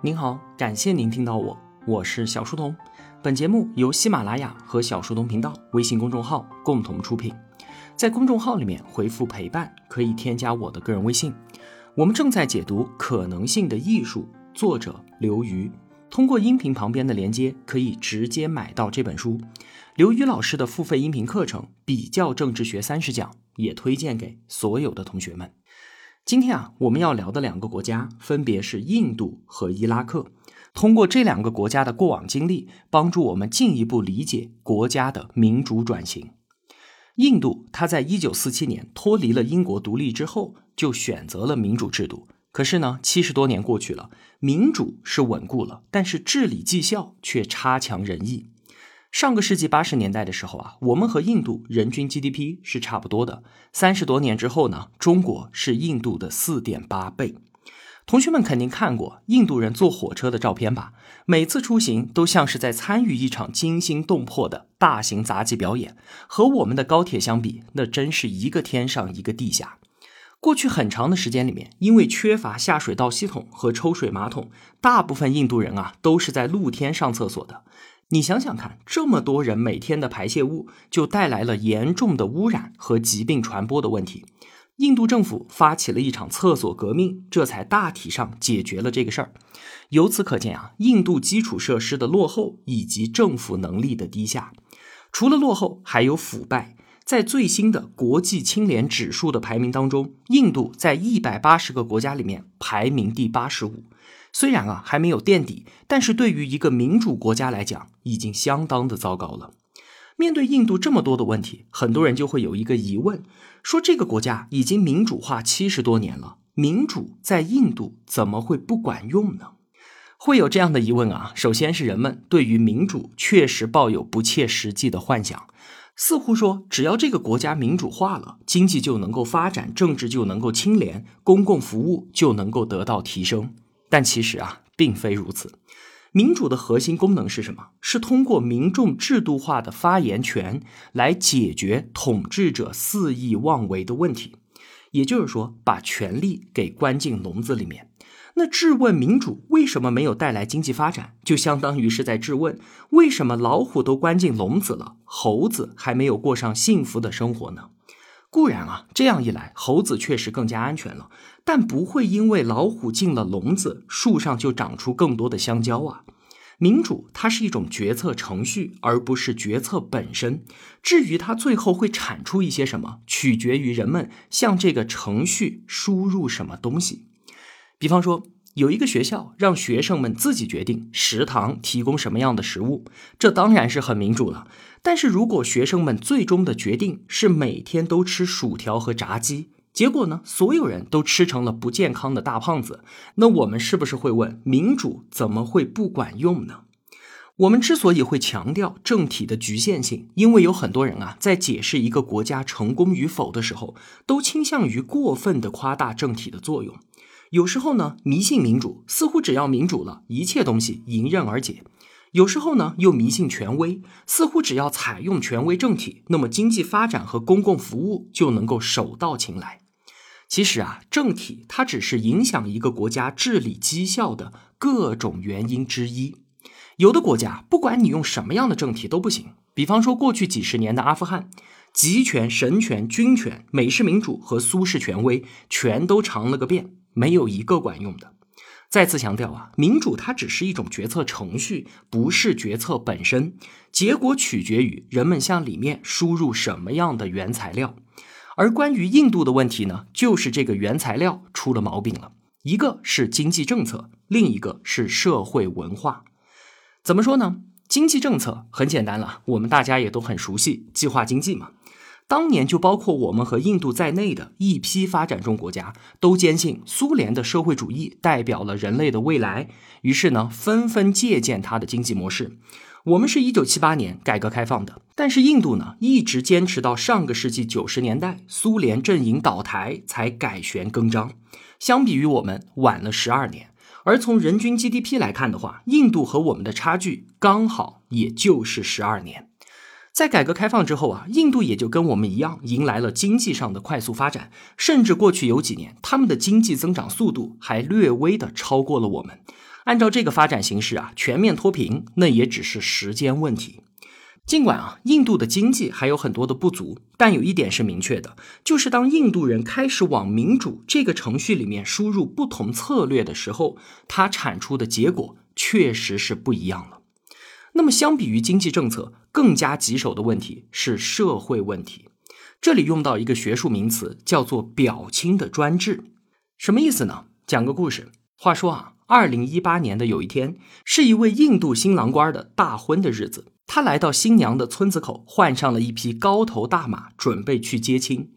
您好，感谢您听到我，我是小书童。本节目由喜马拉雅和小书童频道微信公众号共同出品。在公众号里面回复“陪伴”，可以添加我的个人微信。我们正在解读《可能性的艺术》，作者刘瑜。通过音频旁边的连接，可以直接买到这本书。刘瑜老师的付费音频课程《比较政治学三十讲》也推荐给所有的同学们。今天啊，我们要聊的两个国家分别是印度和伊拉克。通过这两个国家的过往经历，帮助我们进一步理解国家的民主转型。印度，它在一九四七年脱离了英国独立之后，就选择了民主制度。可是呢，七十多年过去了，民主是稳固了，但是治理绩效却差强人意。上个世纪八十年代的时候啊，我们和印度人均 GDP 是差不多的。三十多年之后呢，中国是印度的四点八倍。同学们肯定看过印度人坐火车的照片吧？每次出行都像是在参与一场惊心动魄的大型杂技表演。和我们的高铁相比，那真是一个天上一个地下。过去很长的时间里面，因为缺乏下水道系统和抽水马桶，大部分印度人啊都是在露天上厕所的。你想想看，这么多人每天的排泄物，就带来了严重的污染和疾病传播的问题。印度政府发起了一场厕所革命，这才大体上解决了这个事儿。由此可见啊，印度基础设施的落后以及政府能力的低下，除了落后，还有腐败。在最新的国际清廉指数的排名当中，印度在一百八十个国家里面排名第八十五。虽然啊还没有垫底，但是对于一个民主国家来讲，已经相当的糟糕了。面对印度这么多的问题，很多人就会有一个疑问：说这个国家已经民主化七十多年了，民主在印度怎么会不管用呢？会有这样的疑问啊，首先是人们对于民主确实抱有不切实际的幻想，似乎说只要这个国家民主化了，经济就能够发展，政治就能够清廉，公共服务就能够得到提升。但其实啊，并非如此。民主的核心功能是什么？是通过民众制度化的发言权来解决统治者肆意妄为的问题。也就是说，把权力给关进笼子里面。那质问民主为什么没有带来经济发展，就相当于是在质问：为什么老虎都关进笼子了，猴子还没有过上幸福的生活呢？固然啊，这样一来，猴子确实更加安全了，但不会因为老虎进了笼子，树上就长出更多的香蕉啊。民主它是一种决策程序，而不是决策本身。至于它最后会产出一些什么，取决于人们向这个程序输入什么东西。比方说。有一个学校让学生们自己决定食堂提供什么样的食物，这当然是很民主了。但是如果学生们最终的决定是每天都吃薯条和炸鸡，结果呢，所有人都吃成了不健康的大胖子，那我们是不是会问，民主怎么会不管用呢？我们之所以会强调政体的局限性，因为有很多人啊，在解释一个国家成功与否的时候，都倾向于过分的夸大政体的作用。有时候呢，迷信民主，似乎只要民主了，一切东西迎刃而解；有时候呢，又迷信权威，似乎只要采用权威政体，那么经济发展和公共服务就能够手到擒来。其实啊，政体它只是影响一个国家治理绩效的各种原因之一。有的国家，不管你用什么样的政体都不行。比方说，过去几十年的阿富汗。集权、神权、军权、美式民主和苏式权威，全都尝了个遍，没有一个管用的。再次强调啊，民主它只是一种决策程序，不是决策本身。结果取决于人们向里面输入什么样的原材料。而关于印度的问题呢，就是这个原材料出了毛病了。一个是经济政策，另一个是社会文化。怎么说呢？经济政策很简单了，我们大家也都很熟悉，计划经济嘛。当年就包括我们和印度在内的一批发展中国家，都坚信苏联的社会主义代表了人类的未来，于是呢，纷纷借鉴它的经济模式。我们是一九七八年改革开放的，但是印度呢，一直坚持到上个世纪九十年代，苏联阵营倒台才改弦更张。相比于我们晚了十二年，而从人均 GDP 来看的话，印度和我们的差距刚好也就是十二年。在改革开放之后啊，印度也就跟我们一样，迎来了经济上的快速发展，甚至过去有几年，他们的经济增长速度还略微的超过了我们。按照这个发展形势啊，全面脱贫那也只是时间问题。尽管啊，印度的经济还有很多的不足，但有一点是明确的，就是当印度人开始往民主这个程序里面输入不同策略的时候，它产出的结果确实是不一样了。那么，相比于经济政策，更加棘手的问题是社会问题。这里用到一个学术名词，叫做“表亲的专制”，什么意思呢？讲个故事。话说啊，二零一八年的有一天，是一位印度新郎官的大婚的日子。他来到新娘的村子口，换上了一匹高头大马，准备去接亲。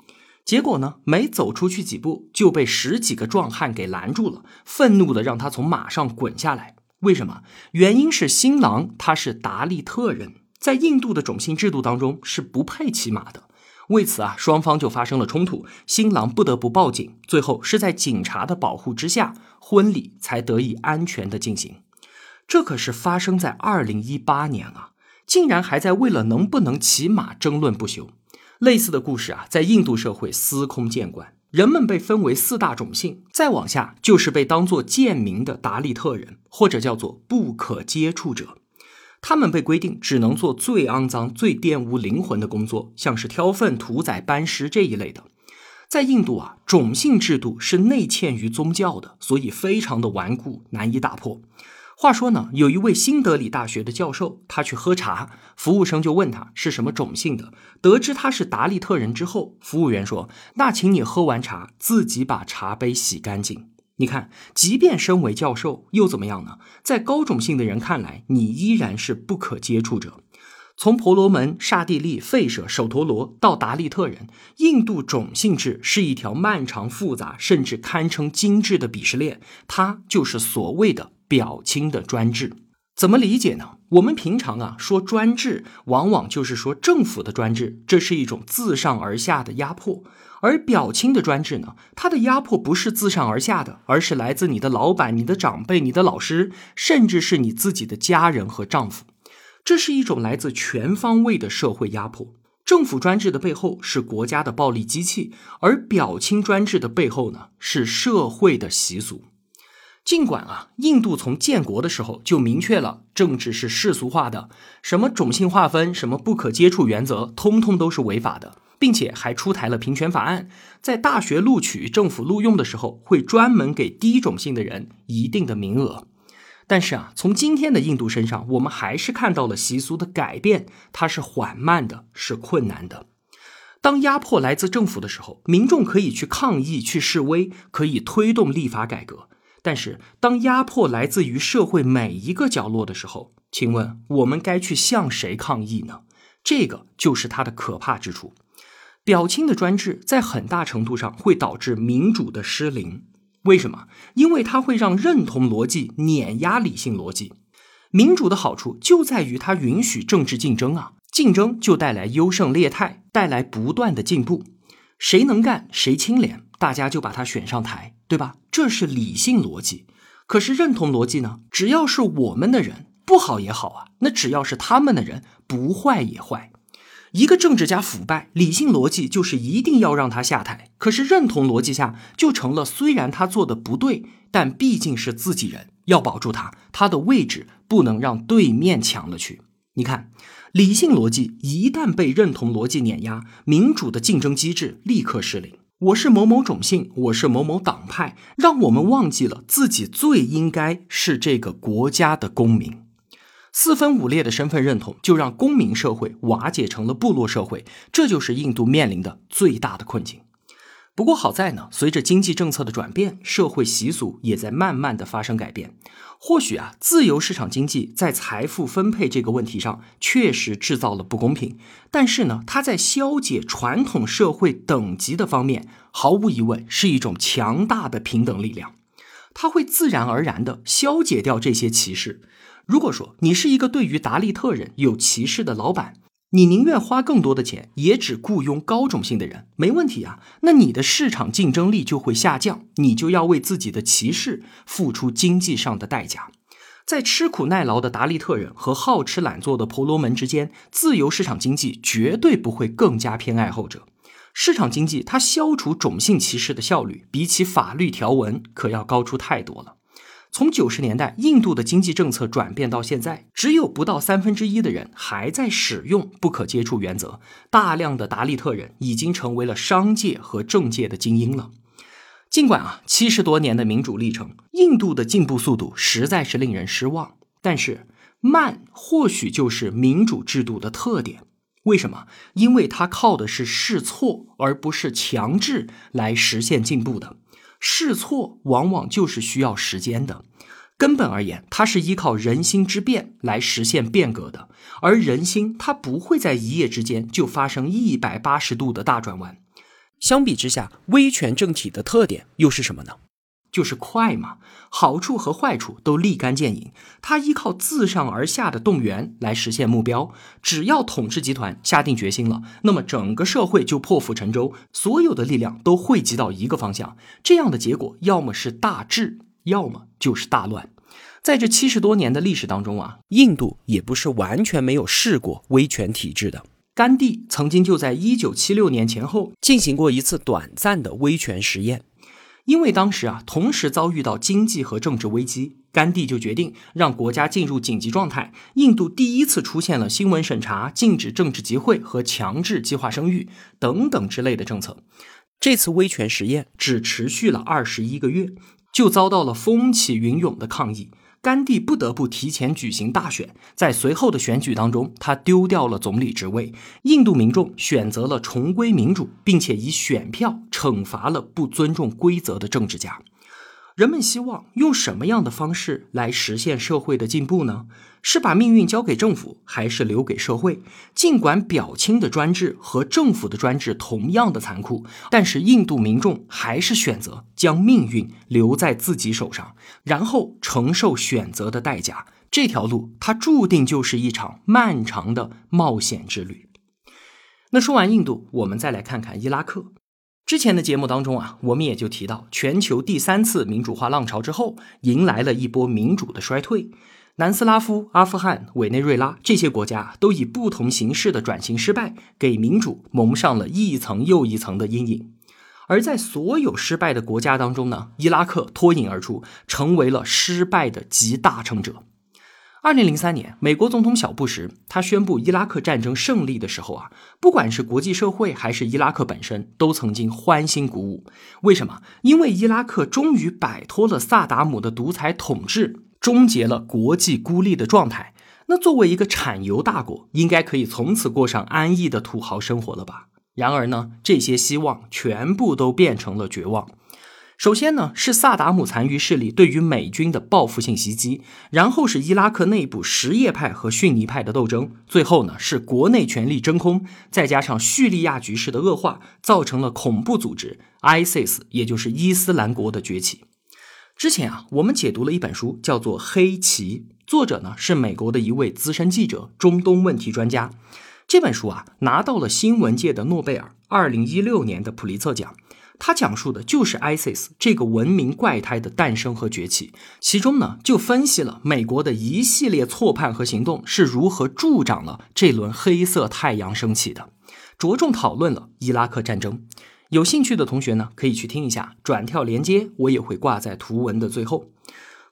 结果呢，没走出去几步，就被十几个壮汉给拦住了，愤怒的让他从马上滚下来。为什么？原因是新郎他是达利特人，在印度的种姓制度当中是不配骑马的。为此啊，双方就发生了冲突，新郎不得不报警。最后是在警察的保护之下，婚礼才得以安全的进行。这可是发生在二零一八年啊！竟然还在为了能不能骑马争论不休。类似的故事啊，在印度社会司空见惯。人们被分为四大种姓，再往下就是被当作贱民的达利特人，或者叫做不可接触者。他们被规定只能做最肮脏、最玷污灵魂的工作，像是挑粪、屠宰、搬尸这一类的。在印度啊，种姓制度是内嵌于宗教的，所以非常的顽固，难以打破。话说呢，有一位新德里大学的教授，他去喝茶，服务生就问他是什么种姓的。得知他是达利特人之后，服务员说：“那请你喝完茶，自己把茶杯洗干净。”你看，即便身为教授，又怎么样呢？在高种姓的人看来，你依然是不可接触者。从婆罗门、刹帝利、吠舍、首陀罗到达利特人，印度种姓制是一条漫长、复杂，甚至堪称精致的鄙视链。它就是所谓的。表亲的专制怎么理解呢？我们平常啊说专制，往往就是说政府的专制，这是一种自上而下的压迫；而表亲的专制呢，它的压迫不是自上而下的，而是来自你的老板、你的长辈、你的老师，甚至是你自己的家人和丈夫。这是一种来自全方位的社会压迫。政府专制的背后是国家的暴力机器，而表亲专制的背后呢，是社会的习俗。尽管啊，印度从建国的时候就明确了政治是世俗化的，什么种姓划分、什么不可接触原则，通通都是违法的，并且还出台了平权法案，在大学录取、政府录用的时候，会专门给低种姓的人一定的名额。但是啊，从今天的印度身上，我们还是看到了习俗的改变，它是缓慢的，是困难的。当压迫来自政府的时候，民众可以去抗议、去示威，可以推动立法改革。但是，当压迫来自于社会每一个角落的时候，请问我们该去向谁抗议呢？这个就是它的可怕之处。表亲的专制在很大程度上会导致民主的失灵。为什么？因为它会让认同逻辑碾压理性逻辑。民主的好处就在于它允许政治竞争啊，竞争就带来优胜劣汰，带来不断的进步。谁能干，谁清廉，大家就把他选上台。对吧？这是理性逻辑，可是认同逻辑呢？只要是我们的人不好也好啊，那只要是他们的人不坏也坏。一个政治家腐败，理性逻辑就是一定要让他下台。可是认同逻辑下就成了，虽然他做的不对，但毕竟是自己人，要保住他，他的位置不能让对面抢了去。你看，理性逻辑一旦被认同逻辑碾压，民主的竞争机制立刻失灵。我是某某种姓，我是某某党派，让我们忘记了自己最应该是这个国家的公民。四分五裂的身份认同，就让公民社会瓦解成了部落社会，这就是印度面临的最大的困境。不过好在呢，随着经济政策的转变，社会习俗也在慢慢的发生改变。或许啊，自由市场经济在财富分配这个问题上确实制造了不公平，但是呢，它在消解传统社会等级的方面，毫无疑问是一种强大的平等力量。它会自然而然地消解掉这些歧视。如果说你是一个对于达利特人有歧视的老板，你宁愿花更多的钱，也只雇佣高种姓的人，没问题啊。那你的市场竞争力就会下降，你就要为自己的歧视付出经济上的代价。在吃苦耐劳的达利特人和好吃懒做的婆罗门之间，自由市场经济绝对不会更加偏爱后者。市场经济它消除种姓歧视的效率，比起法律条文可要高出太多了。从九十年代印度的经济政策转变到现在，只有不到三分之一的人还在使用不可接触原则，大量的达利特人已经成为了商界和政界的精英了。尽管啊，七十多年的民主历程，印度的进步速度实在是令人失望，但是慢或许就是民主制度的特点。为什么？因为它靠的是试错，而不是强制来实现进步的。试错往往就是需要时间的，根本而言，它是依靠人心之变来实现变革的。而人心它不会在一夜之间就发生一百八十度的大转弯。相比之下，威权政体的特点又是什么呢？就是快嘛，好处和坏处都立竿见影。它依靠自上而下的动员来实现目标。只要统治集团下定决心了，那么整个社会就破釜沉舟，所有的力量都汇集到一个方向。这样的结果，要么是大治，要么就是大乱。在这七十多年的历史当中啊，印度也不是完全没有试过威权体制的。甘地曾经就在一九七六年前后进行过一次短暂的威权实验。因为当时啊，同时遭遇到经济和政治危机，甘地就决定让国家进入紧急状态。印度第一次出现了新闻审查、禁止政治集会和强制计划生育等等之类的政策。这次威权实验只持续了二十一个月，就遭到了风起云涌的抗议。甘地不得不提前举行大选，在随后的选举当中，他丢掉了总理职位。印度民众选择了重归民主，并且以选票惩罚了不尊重规则的政治家。人们希望用什么样的方式来实现社会的进步呢？是把命运交给政府，还是留给社会？尽管表亲的专制和政府的专制同样的残酷，但是印度民众还是选择将命运留在自己手上，然后承受选择的代价。这条路，它注定就是一场漫长的冒险之旅。那说完印度，我们再来看看伊拉克。之前的节目当中啊，我们也就提到，全球第三次民主化浪潮之后，迎来了一波民主的衰退。南斯拉夫、阿富汗、委内瑞拉这些国家都以不同形式的转型失败，给民主蒙上了一层又一层的阴影。而在所有失败的国家当中呢，伊拉克脱颖而出，成为了失败的集大成者。二零零三年，美国总统小布什他宣布伊拉克战争胜利的时候啊，不管是国际社会还是伊拉克本身，都曾经欢欣鼓舞。为什么？因为伊拉克终于摆脱了萨达姆的独裁统治，终结了国际孤立的状态。那作为一个产油大国，应该可以从此过上安逸的土豪生活了吧？然而呢，这些希望全部都变成了绝望。首先呢，是萨达姆残余势力对于美军的报复性袭击，然后是伊拉克内部什叶派和逊尼派的斗争，最后呢是国内权力真空，再加上叙利亚局势的恶化，造成了恐怖组织 ISIS，也就是伊斯兰国的崛起。之前啊，我们解读了一本书，叫做《黑旗》，作者呢是美国的一位资深记者，中东问题专家。这本书啊，拿到了新闻界的诺贝尔，二零一六年的普利策奖。他讲述的就是 ISIS 这个文明怪胎的诞生和崛起，其中呢就分析了美国的一系列错判和行动是如何助长了这轮黑色太阳升起的，着重讨论了伊拉克战争。有兴趣的同学呢可以去听一下，转跳连接我也会挂在图文的最后。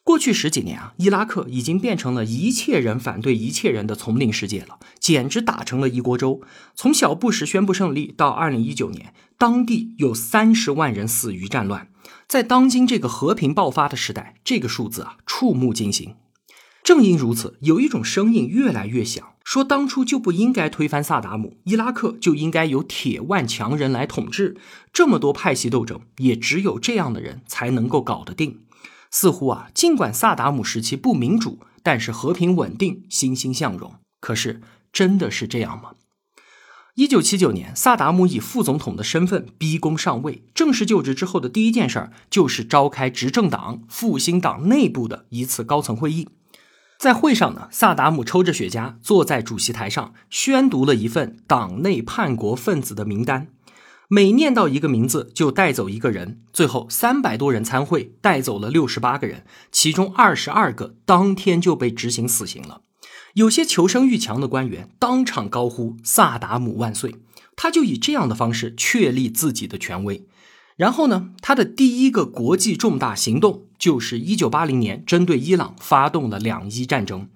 过去十几年啊，伊拉克已经变成了一切人反对一切人的丛林世界了，简直打成了一锅粥。从小布什宣布胜利到二零一九年，当地有三十万人死于战乱。在当今这个和平爆发的时代，这个数字啊，触目惊心。正因如此，有一种声音越来越响，说当初就不应该推翻萨达姆，伊拉克就应该由铁腕强人来统治。这么多派系斗争，也只有这样的人才能够搞得定。似乎啊，尽管萨达姆时期不民主，但是和平稳定，欣欣向荣。可是真的是这样吗？一九七九年，萨达姆以副总统的身份逼宫上位，正式就职之后的第一件事儿就是召开执政党复兴党内部的一次高层会议。在会上呢，萨达姆抽着雪茄坐在主席台上，宣读了一份党内叛国分子的名单。每念到一个名字，就带走一个人。最后三百多人参会，带走了六十八个人，其中二十二个当天就被执行死刑了。有些求生欲强的官员当场高呼“萨达姆万岁”，他就以这样的方式确立自己的权威。然后呢，他的第一个国际重大行动就是一九八零年针对伊朗发动了两伊战争。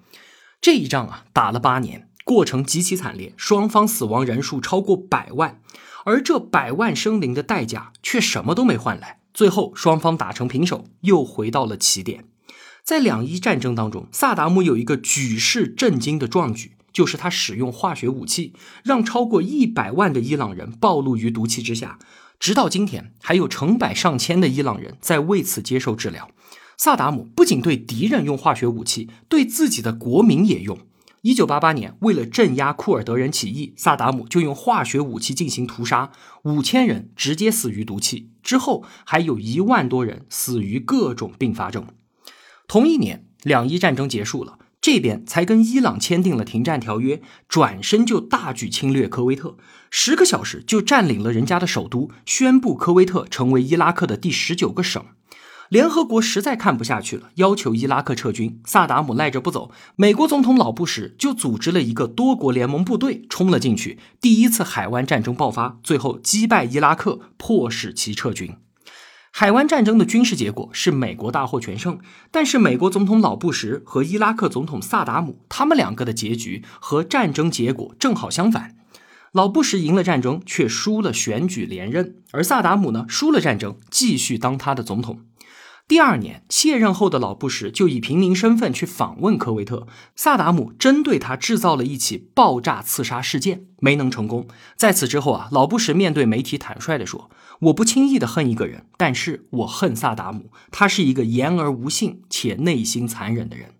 这一仗啊，打了八年，过程极其惨烈，双方死亡人数超过百万，而这百万生灵的代价却什么都没换来。最后双方打成平手，又回到了起点。在两伊战争当中，萨达姆有一个举世震惊的壮举，就是他使用化学武器，让超过一百万的伊朗人暴露于毒气之下。直到今天，还有成百上千的伊朗人在为此接受治疗。萨达姆不仅对敌人用化学武器，对自己的国民也用。一九八八年，为了镇压库尔德人起义，萨达姆就用化学武器进行屠杀，五千人直接死于毒气，之后还有一万多人死于各种并发症。同一年，两伊战争结束了，这边才跟伊朗签订了停战条约，转身就大举侵略科威特，十个小时就占领了人家的首都，宣布科威特成为伊拉克的第十九个省。联合国实在看不下去了，要求伊拉克撤军，萨达姆赖着不走，美国总统老布什就组织了一个多国联盟部队冲了进去，第一次海湾战争爆发，最后击败伊拉克，迫使其撤军。海湾战争的军事结果是美国大获全胜，但是美国总统老布什和伊拉克总统萨达姆他们两个的结局和战争结果正好相反。老布什赢了战争，却输了选举连任；而萨达姆呢，输了战争，继续当他的总统。第二年卸任后的老布什就以平民身份去访问科威特，萨达姆针对他制造了一起爆炸刺杀事件，没能成功。在此之后啊，老布什面对媒体坦率地说：“我不轻易的恨一个人，但是我恨萨达姆，他是一个言而无信且内心残忍的人。”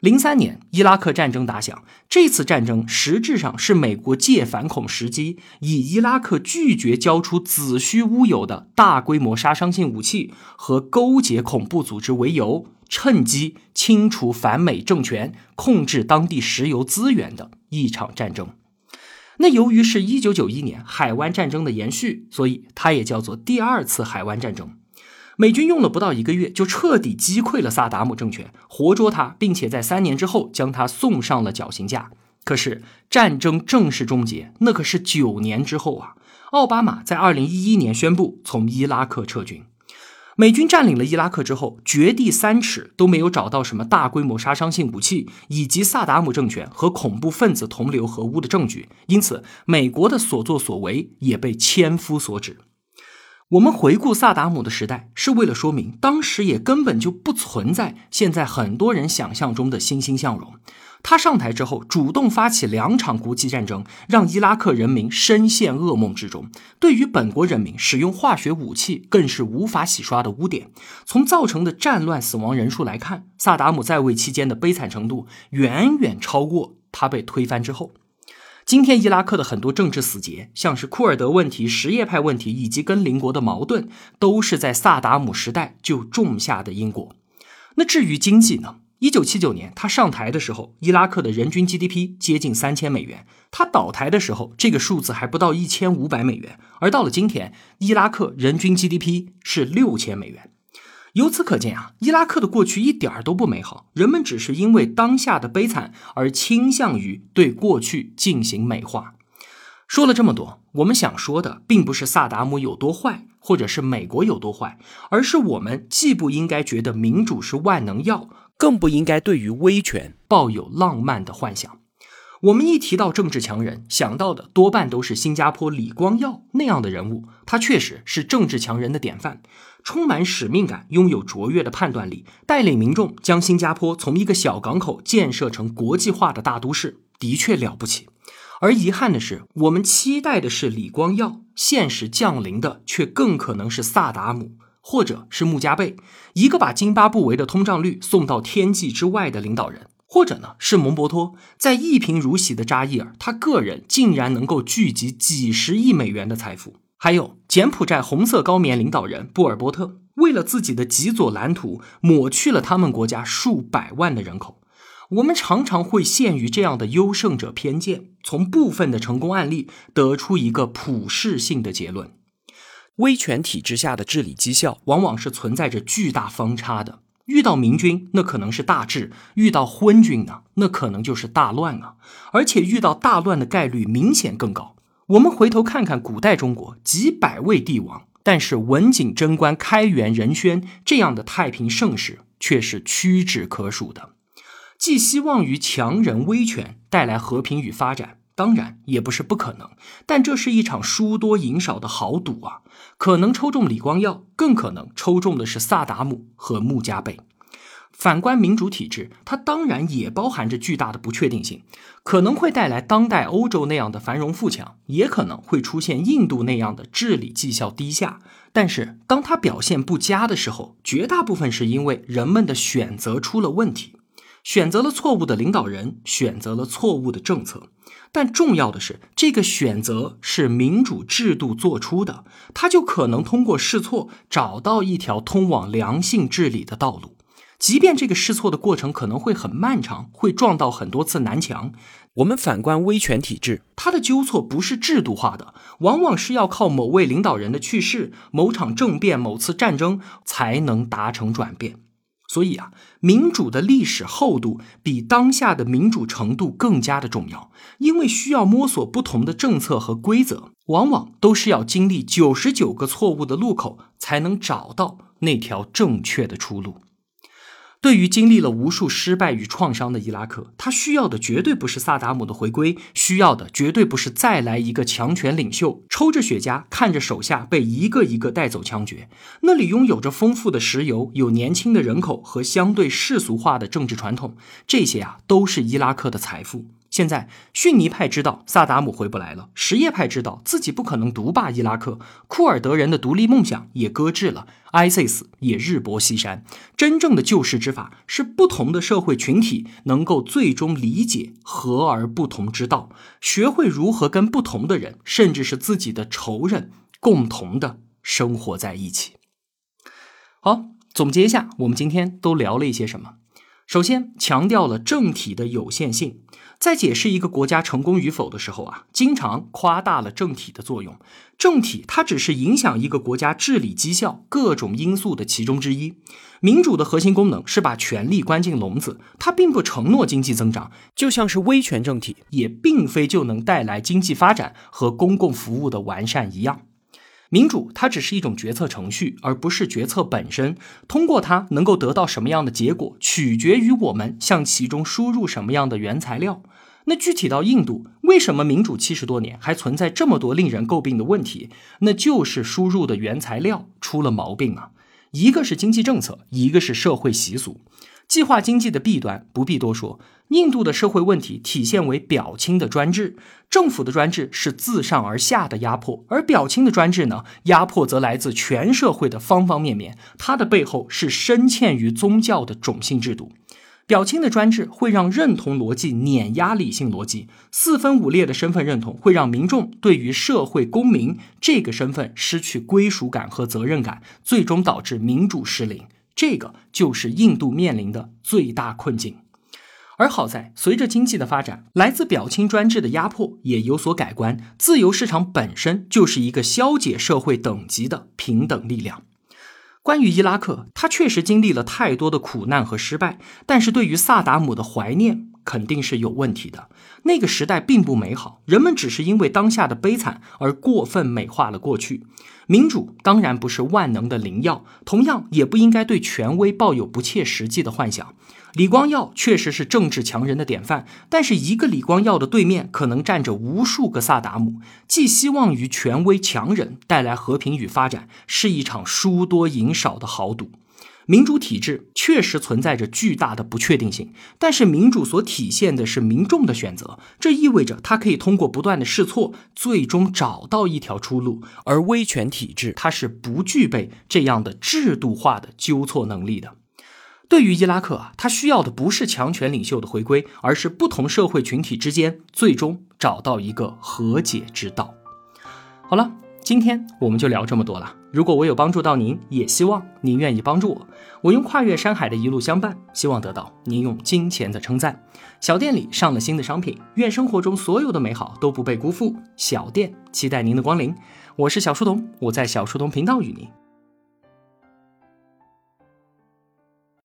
零三年，伊拉克战争打响。这次战争实质上是美国借反恐时机，以伊拉克拒绝交出子虚乌有的大规模杀伤性武器和勾结恐怖组织为由，趁机清除反美政权、控制当地石油资源的一场战争。那由于是一九九一年海湾战争的延续，所以它也叫做第二次海湾战争。美军用了不到一个月，就彻底击溃了萨达姆政权，活捉他，并且在三年之后将他送上了绞刑架。可是战争正式终结，那可是九年之后啊！奥巴马在二零一一年宣布从伊拉克撤军。美军占领了伊拉克之后，掘地三尺都没有找到什么大规模杀伤性武器以及萨达姆政权和恐怖分子同流合污的证据，因此美国的所作所为也被千夫所指。我们回顾萨达姆的时代，是为了说明当时也根本就不存在现在很多人想象中的欣欣向荣。他上台之后，主动发起两场国际战争，让伊拉克人民深陷噩梦之中。对于本国人民使用化学武器，更是无法洗刷的污点。从造成的战乱死亡人数来看，萨达姆在位期间的悲惨程度远远超过他被推翻之后。今天伊拉克的很多政治死结，像是库尔德问题、什叶派问题以及跟邻国的矛盾，都是在萨达姆时代就种下的因果。那至于经济呢？一九七九年他上台的时候，伊拉克的人均 GDP 接近三千美元；他倒台的时候，这个数字还不到一千五百美元。而到了今天，伊拉克人均 GDP 是六千美元。由此可见啊，伊拉克的过去一点儿都不美好，人们只是因为当下的悲惨而倾向于对过去进行美化。说了这么多，我们想说的并不是萨达姆有多坏，或者是美国有多坏，而是我们既不应该觉得民主是万能药，更不应该对于威权抱有浪漫的幻想。我们一提到政治强人，想到的多半都是新加坡李光耀那样的人物。他确实是政治强人的典范，充满使命感，拥有卓越的判断力，带领民众将新加坡从一个小港口建设成国际化的大都市，的确了不起。而遗憾的是，我们期待的是李光耀，现实降临的却更可能是萨达姆，或者是穆加贝，一个把津巴布韦的通胀率送到天际之外的领导人。或者呢，是蒙博托在一贫如洗的扎伊尔，他个人竟然能够聚集几十亿美元的财富。还有柬埔寨红色高棉领导人布尔波特，为了自己的极左蓝图，抹去了他们国家数百万的人口。我们常常会陷于这样的优胜者偏见，从部分的成功案例得出一个普世性的结论：威权体制下的治理绩效，往往是存在着巨大方差的。遇到明君，那可能是大治；遇到昏君呢，那可能就是大乱啊！而且遇到大乱的概率明显更高。我们回头看看古代中国，几百位帝王，但是文景贞观、开元仁宣这样的太平盛世却是屈指可数的。寄希望于强人威权带来和平与发展，当然也不是不可能，但这是一场输多赢少的豪赌啊！可能抽中李光耀，更可能抽中的是萨达姆和穆加贝。反观民主体制，它当然也包含着巨大的不确定性，可能会带来当代欧洲那样的繁荣富强，也可能会出现印度那样的治理绩效低下。但是，当它表现不佳的时候，绝大部分是因为人们的选择出了问题。选择了错误的领导人，选择了错误的政策，但重要的是，这个选择是民主制度做出的，它就可能通过试错找到一条通往良性治理的道路。即便这个试错的过程可能会很漫长，会撞到很多次南墙。我们反观威权体制，它的纠错不是制度化的，往往是要靠某位领导人的去世、某场政变、某次战争才能达成转变。所以啊，民主的历史厚度比当下的民主程度更加的重要，因为需要摸索不同的政策和规则，往往都是要经历九十九个错误的路口，才能找到那条正确的出路。对于经历了无数失败与创伤的伊拉克，他需要的绝对不是萨达姆的回归，需要的绝对不是再来一个强权领袖，抽着雪茄看着手下被一个一个带走枪决。那里拥有着丰富的石油，有年轻的人口和相对世俗化的政治传统，这些啊都是伊拉克的财富。现在，逊尼派知道萨达姆回不来了，什叶派知道自己不可能独霸伊拉克，库尔德人的独立梦想也搁置了，ISIS 也日薄西山。真正的救世之法是不同的社会群体能够最终理解和而不同之道，学会如何跟不同的人，甚至是自己的仇人，共同的生活在一起。好，总结一下，我们今天都聊了一些什么？首先，强调了政体的有限性。在解释一个国家成功与否的时候啊，经常夸大了政体的作用。政体它只是影响一个国家治理绩效各种因素的其中之一。民主的核心功能是把权力关进笼子，它并不承诺经济增长，就像是威权政体也并非就能带来经济发展和公共服务的完善一样。民主它只是一种决策程序，而不是决策本身。通过它能够得到什么样的结果，取决于我们向其中输入什么样的原材料。那具体到印度，为什么民主七十多年还存在这么多令人诟病的问题？那就是输入的原材料出了毛病啊！一个是经济政策，一个是社会习俗。计划经济的弊端不必多说，印度的社会问题体现为表亲的专制，政府的专制是自上而下的压迫，而表亲的专制呢，压迫则来自全社会的方方面面，它的背后是深嵌于宗教的种姓制度。表亲的专制会让认同逻辑碾压理性逻辑，四分五裂的身份认同会让民众对于社会公民这个身份失去归属感和责任感，最终导致民主失灵。这个就是印度面临的最大困境，而好在随着经济的发展，来自表亲专制的压迫也有所改观。自由市场本身就是一个消解社会等级的平等力量。关于伊拉克，他确实经历了太多的苦难和失败，但是对于萨达姆的怀念肯定是有问题的。那个时代并不美好，人们只是因为当下的悲惨而过分美化了过去。民主当然不是万能的灵药，同样也不应该对权威抱有不切实际的幻想。李光耀确实是政治强人的典范，但是一个李光耀的对面可能站着无数个萨达姆。寄希望于权威强人带来和平与发展，是一场输多赢少的豪赌。民主体制确实存在着巨大的不确定性，但是民主所体现的是民众的选择，这意味着它可以通过不断的试错，最终找到一条出路。而威权体制它是不具备这样的制度化的纠错能力的。对于伊拉克啊，它需要的不是强权领袖的回归，而是不同社会群体之间最终找到一个和解之道。好了。今天我们就聊这么多了。如果我有帮助到您，也希望您愿意帮助我。我用跨越山海的一路相伴，希望得到您用金钱的称赞。小店里上了新的商品，愿生活中所有的美好都不被辜负。小店期待您的光临。我是小书童，我在小书童频道与您